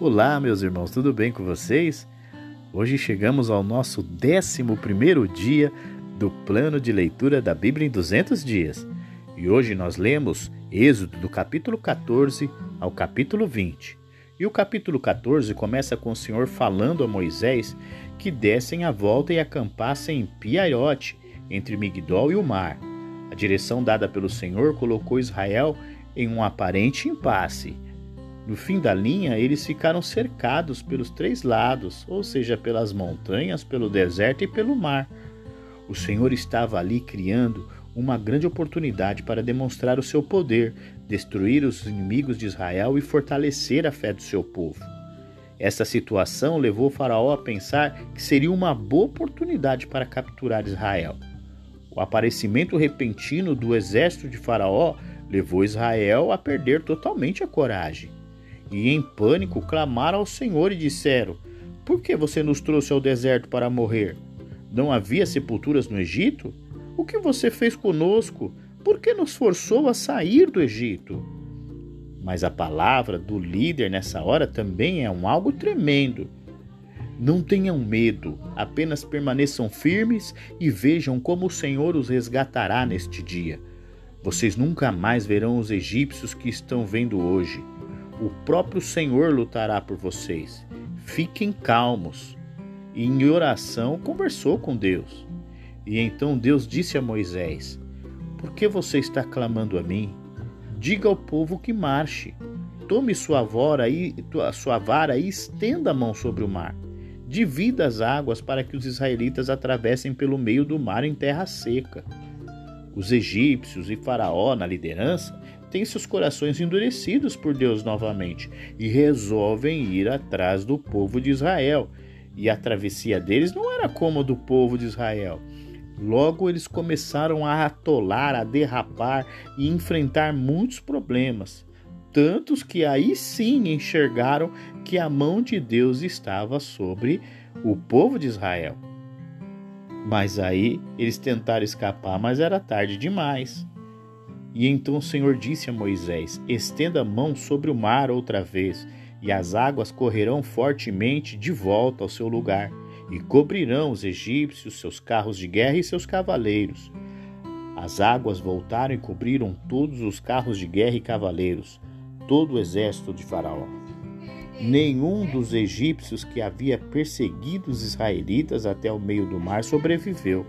Olá, meus irmãos, tudo bem com vocês? Hoje chegamos ao nosso 11 dia do plano de leitura da Bíblia em 200 dias. E hoje nós lemos Êxodo do capítulo 14 ao capítulo 20. E o capítulo 14 começa com o Senhor falando a Moisés que dessem a volta e acampassem em Piaiote, entre Migdol e o mar. A direção dada pelo Senhor colocou Israel em um aparente impasse no fim da linha, eles ficaram cercados pelos três lados, ou seja, pelas montanhas, pelo deserto e pelo mar. O Senhor estava ali criando uma grande oportunidade para demonstrar o seu poder, destruir os inimigos de Israel e fortalecer a fé do seu povo. Essa situação levou Faraó a pensar que seria uma boa oportunidade para capturar Israel. O aparecimento repentino do exército de Faraó levou Israel a perder totalmente a coragem e, em pânico, clamaram ao Senhor e disseram: Por que você nos trouxe ao deserto para morrer? Não havia sepulturas no Egito? O que você fez conosco? Por que nos forçou a sair do Egito? Mas a palavra do líder nessa hora também é um algo tremendo. Não tenham medo, apenas permaneçam firmes e vejam como o Senhor os resgatará neste dia. Vocês nunca mais verão os egípcios que estão vendo hoje. O próprio Senhor lutará por vocês. Fiquem calmos. E em oração conversou com Deus. E então Deus disse a Moisés: Por que você está clamando a mim? Diga ao povo que marche. Tome sua vara e sua vara e estenda a mão sobre o mar. Divida as águas para que os israelitas atravessem pelo meio do mar em terra seca. Os egípcios e Faraó, na liderança, têm seus corações endurecidos por Deus novamente e resolvem ir atrás do povo de Israel. E a travessia deles não era como a do povo de Israel. Logo eles começaram a atolar, a derrapar e enfrentar muitos problemas, tantos que aí sim enxergaram que a mão de Deus estava sobre o povo de Israel. Mas aí eles tentaram escapar, mas era tarde demais. E então o Senhor disse a Moisés: Estenda a mão sobre o mar outra vez, e as águas correrão fortemente de volta ao seu lugar, e cobrirão os egípcios, seus carros de guerra e seus cavaleiros. As águas voltaram e cobriram todos os carros de guerra e cavaleiros, todo o exército de Faraó. Nenhum dos egípcios que havia perseguido os israelitas até o meio do mar sobreviveu.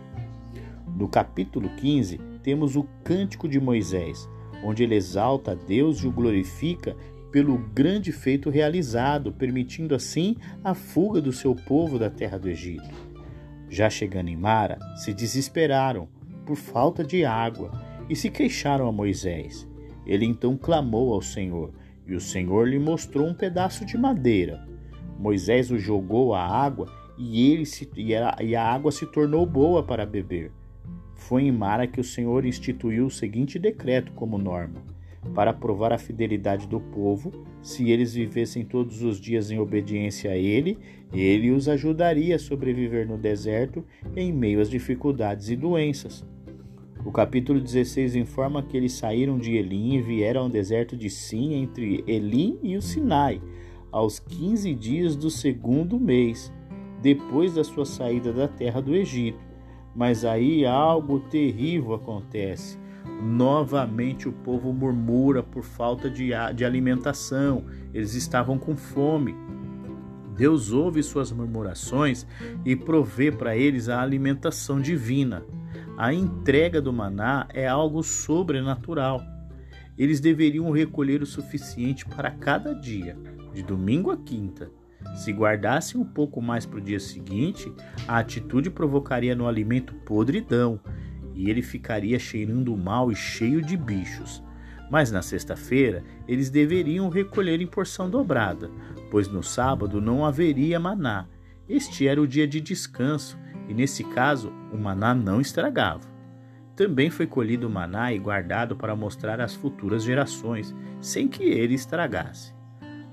No capítulo 15, temos o Cântico de Moisés, onde ele exalta a Deus e o glorifica pelo grande feito realizado, permitindo assim a fuga do seu povo da terra do Egito. Já chegando em Mara, se desesperaram por falta de água e se queixaram a Moisés. Ele então clamou ao Senhor, e o Senhor lhe mostrou um pedaço de madeira. Moisés o jogou à água e, ele se, e, a, e a água se tornou boa para beber. Foi em Mara que o Senhor instituiu o seguinte decreto como norma: para provar a fidelidade do povo, se eles vivessem todos os dias em obediência a Ele, Ele os ajudaria a sobreviver no deserto em meio às dificuldades e doenças. O capítulo 16 informa que eles saíram de Elim e vieram ao deserto de Sim, entre Elim e o Sinai, aos 15 dias do segundo mês, depois da sua saída da terra do Egito. Mas aí algo terrível acontece. Novamente o povo murmura por falta de, de alimentação, eles estavam com fome. Deus ouve suas murmurações e provê para eles a alimentação divina. A entrega do maná é algo sobrenatural. Eles deveriam recolher o suficiente para cada dia, de domingo a quinta, se guardassem um pouco mais para o dia seguinte, a atitude provocaria no alimento podridão e ele ficaria cheirando mal e cheio de bichos. Mas na sexta-feira eles deveriam recolher em porção dobrada, pois no sábado não haveria maná. Este era o dia de descanso e nesse caso o maná não estragava. Também foi colhido o maná e guardado para mostrar às futuras gerações, sem que ele estragasse.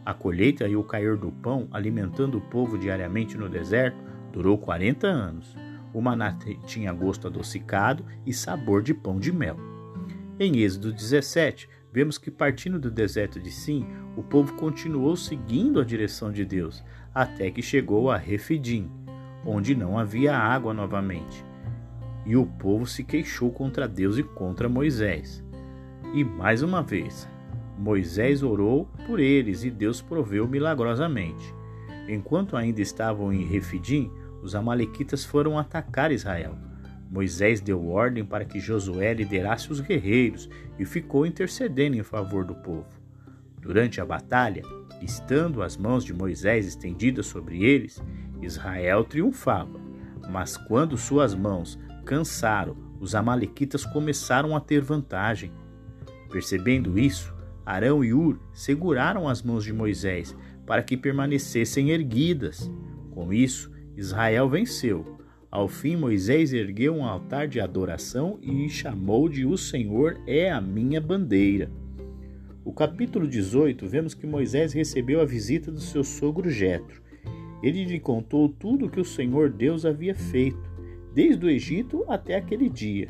A colheita e o cair do pão, alimentando o povo diariamente no deserto, durou 40 anos. O maná tinha gosto adocicado e sabor de pão de mel. Em Êxodo 17, vemos que partindo do deserto de Sim, o povo continuou seguindo a direção de Deus, até que chegou a Refidim, onde não havia água novamente. E o povo se queixou contra Deus e contra Moisés. E mais uma vez, Moisés orou por eles e Deus proveu milagrosamente. Enquanto ainda estavam em Refidim, os amalequitas foram atacar Israel. Moisés deu ordem para que Josué liderasse os guerreiros e ficou intercedendo em favor do povo. Durante a batalha, estando as mãos de Moisés estendidas sobre eles, Israel triunfava. Mas quando suas mãos cansaram, os amalequitas começaram a ter vantagem. Percebendo isso, Arão e Ur seguraram as mãos de Moisés para que permanecessem erguidas. Com isso, Israel venceu ao fim, Moisés ergueu um altar de adoração e chamou de O Senhor é a minha bandeira. O capítulo 18, vemos que Moisés recebeu a visita do seu sogro Jetro. Ele lhe contou tudo o que o Senhor Deus havia feito, desde o Egito até aquele dia.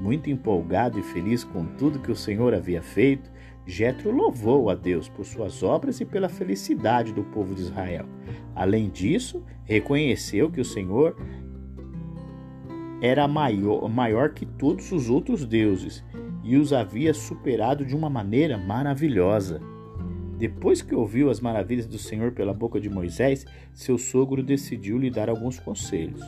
Muito empolgado e feliz com tudo que o Senhor havia feito, Jetro louvou a Deus por suas obras e pela felicidade do povo de Israel. Além disso, reconheceu que o Senhor era maior, maior que todos os outros deuses e os havia superado de uma maneira maravilhosa. Depois que ouviu as maravilhas do Senhor pela boca de Moisés, seu sogro decidiu lhe dar alguns conselhos.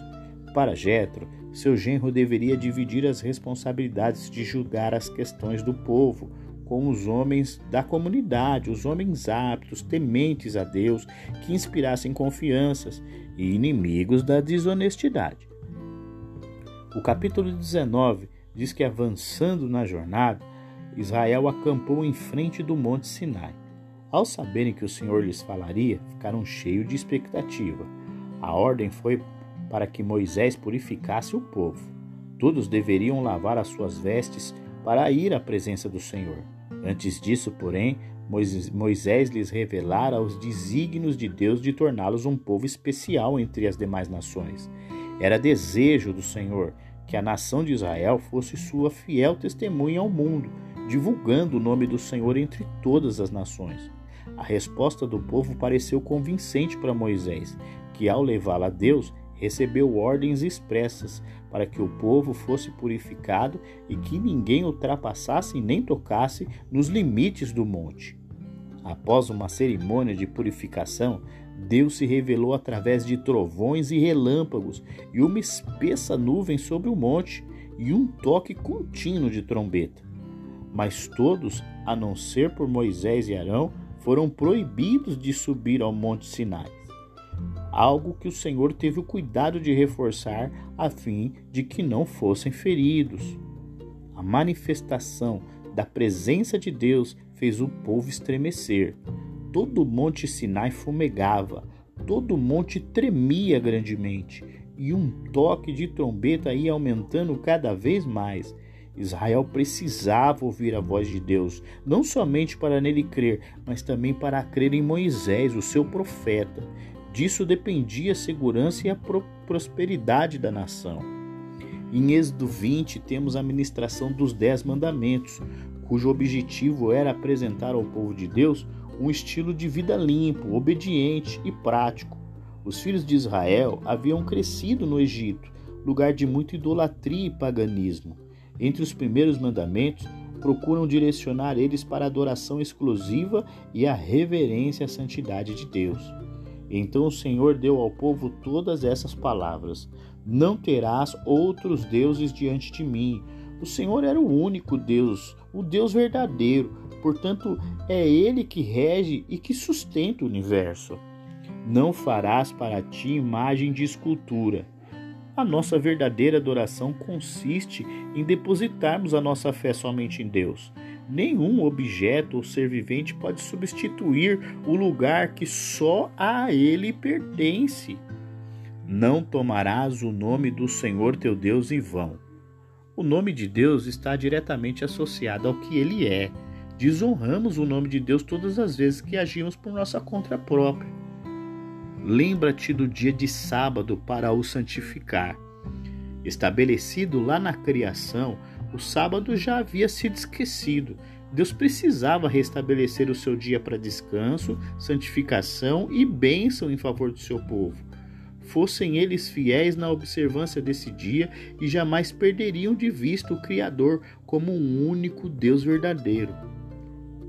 Para Jetro, seu genro deveria dividir as responsabilidades de julgar as questões do povo com os homens da comunidade, os homens aptos, tementes a Deus, que inspirassem confianças e inimigos da desonestidade. O capítulo 19 diz que avançando na jornada, Israel acampou em frente do Monte Sinai. Ao saberem que o Senhor lhes falaria, ficaram cheios de expectativa. A ordem foi para que Moisés purificasse o povo. Todos deveriam lavar as suas vestes para ir à presença do Senhor. Antes disso, porém, Moisés lhes revelara os desígnios de Deus de torná-los um povo especial entre as demais nações. Era desejo do Senhor que a nação de Israel fosse sua fiel testemunha ao mundo, divulgando o nome do Senhor entre todas as nações. A resposta do povo pareceu convincente para Moisés, que ao levá-la a Deus, recebeu ordens expressas para que o povo fosse purificado e que ninguém ultrapassasse nem tocasse nos limites do monte. Após uma cerimônia de purificação, Deus se revelou através de trovões e relâmpagos, e uma espessa nuvem sobre o monte, e um toque contínuo de trombeta. Mas todos, a não ser por Moisés e Arão, foram proibidos de subir ao monte Sinai. Algo que o Senhor teve o cuidado de reforçar a fim de que não fossem feridos. A manifestação da presença de Deus fez o povo estremecer todo o monte Sinai fumegava, todo o monte tremia grandemente, e um toque de trombeta ia aumentando cada vez mais. Israel precisava ouvir a voz de Deus, não somente para nele crer, mas também para crer em Moisés, o seu profeta. Disso dependia a segurança e a pro prosperidade da nação. Em Êxodo 20, temos a ministração dos Dez Mandamentos, cujo objetivo era apresentar ao povo de Deus um estilo de vida limpo, obediente e prático. Os filhos de Israel haviam crescido no Egito, lugar de muita idolatria e paganismo. Entre os primeiros mandamentos, procuram direcionar eles para a adoração exclusiva e a reverência à santidade de Deus. Então o Senhor deu ao povo todas essas palavras: Não terás outros deuses diante de mim. O Senhor era o único Deus, o Deus verdadeiro, Portanto, é Ele que rege e que sustenta o universo. Não farás para ti imagem de escultura. A nossa verdadeira adoração consiste em depositarmos a nossa fé somente em Deus. Nenhum objeto ou ser vivente pode substituir o lugar que só a Ele pertence. Não tomarás o nome do Senhor teu Deus em vão. O nome de Deus está diretamente associado ao que Ele é desonramos o nome de Deus todas as vezes que agimos por nossa conta própria. Lembra-te do dia de sábado para o santificar. Estabelecido lá na criação, o sábado já havia sido esquecido, Deus precisava restabelecer o seu dia para descanso, santificação e bênção em favor do seu povo. Fossem eles fiéis na observância desse dia e jamais perderiam de vista o Criador como um único Deus verdadeiro.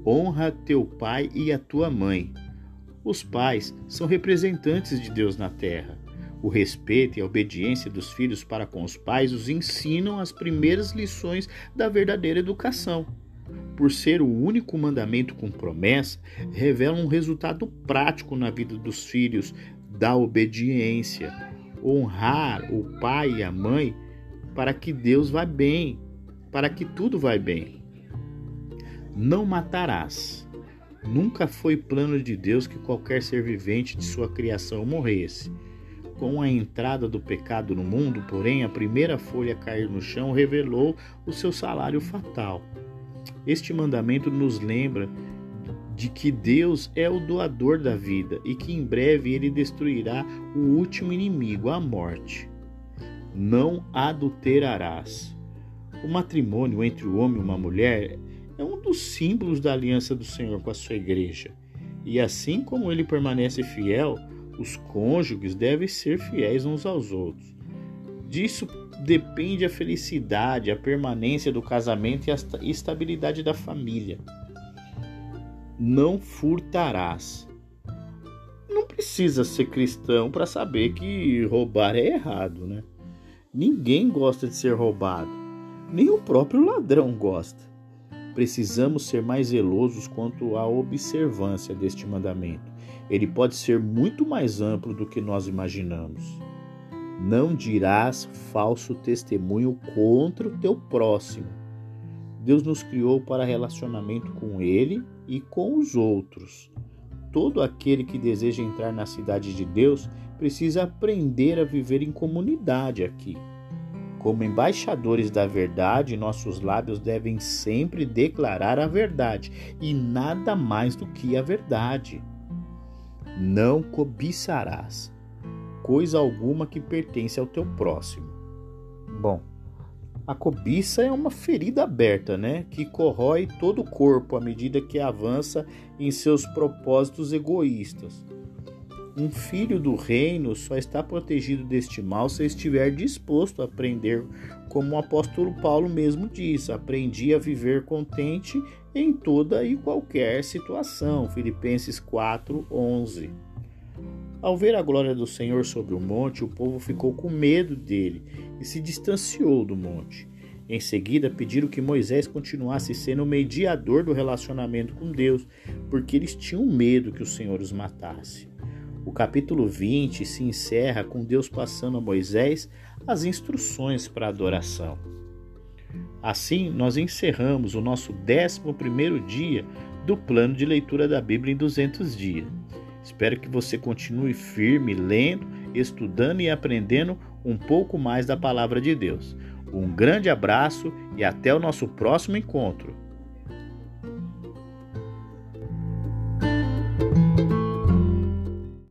Honra teu pai e a tua mãe. Os pais são representantes de Deus na terra. O respeito e a obediência dos filhos para com os pais os ensinam as primeiras lições da verdadeira educação. Por ser o único mandamento com promessa, revela um resultado prático na vida dos filhos da obediência. Honrar o pai e a mãe para que Deus vá bem, para que tudo vá bem. Não matarás. Nunca foi plano de Deus que qualquer ser vivente de sua criação morresse. Com a entrada do pecado no mundo, porém, a primeira folha a cair no chão revelou o seu salário fatal. Este mandamento nos lembra de que Deus é o doador da vida e que em breve ele destruirá o último inimigo, a morte. Não adulterarás. O matrimônio entre o homem e uma mulher é um dos símbolos da aliança do Senhor com a sua igreja. E assim como ele permanece fiel, os cônjuges devem ser fiéis uns aos outros. Disso depende a felicidade, a permanência do casamento e a estabilidade da família. Não furtarás. Não precisa ser cristão para saber que roubar é errado, né? Ninguém gosta de ser roubado, nem o próprio ladrão gosta. Precisamos ser mais zelosos quanto à observância deste mandamento ele pode ser muito mais amplo do que nós imaginamos. Não dirás falso testemunho contra o teu próximo. Deus nos criou para relacionamento com Ele e com os outros. Todo aquele que deseja entrar na cidade de Deus precisa aprender a viver em comunidade aqui. Como embaixadores da verdade, nossos lábios devem sempre declarar a verdade e nada mais do que a verdade. Não cobiçarás coisa alguma que pertence ao teu próximo. Bom, a cobiça é uma ferida aberta, né, que corrói todo o corpo à medida que avança em seus propósitos egoístas. Um filho do reino só está protegido deste mal se estiver disposto a aprender, como o apóstolo Paulo mesmo diz: aprendi a viver contente em toda e qualquer situação. Filipenses 4:11. Ao ver a glória do Senhor sobre o monte, o povo ficou com medo dele e se distanciou do monte. Em seguida, pediram que Moisés continuasse sendo o mediador do relacionamento com Deus, porque eles tinham medo que o Senhor os matasse. O capítulo 20 se encerra com Deus passando a Moisés as instruções para a adoração. Assim, nós encerramos o nosso 11 dia do plano de leitura da Bíblia em 200 dias. Espero que você continue firme, lendo, estudando e aprendendo um pouco mais da palavra de Deus. Um grande abraço e até o nosso próximo encontro.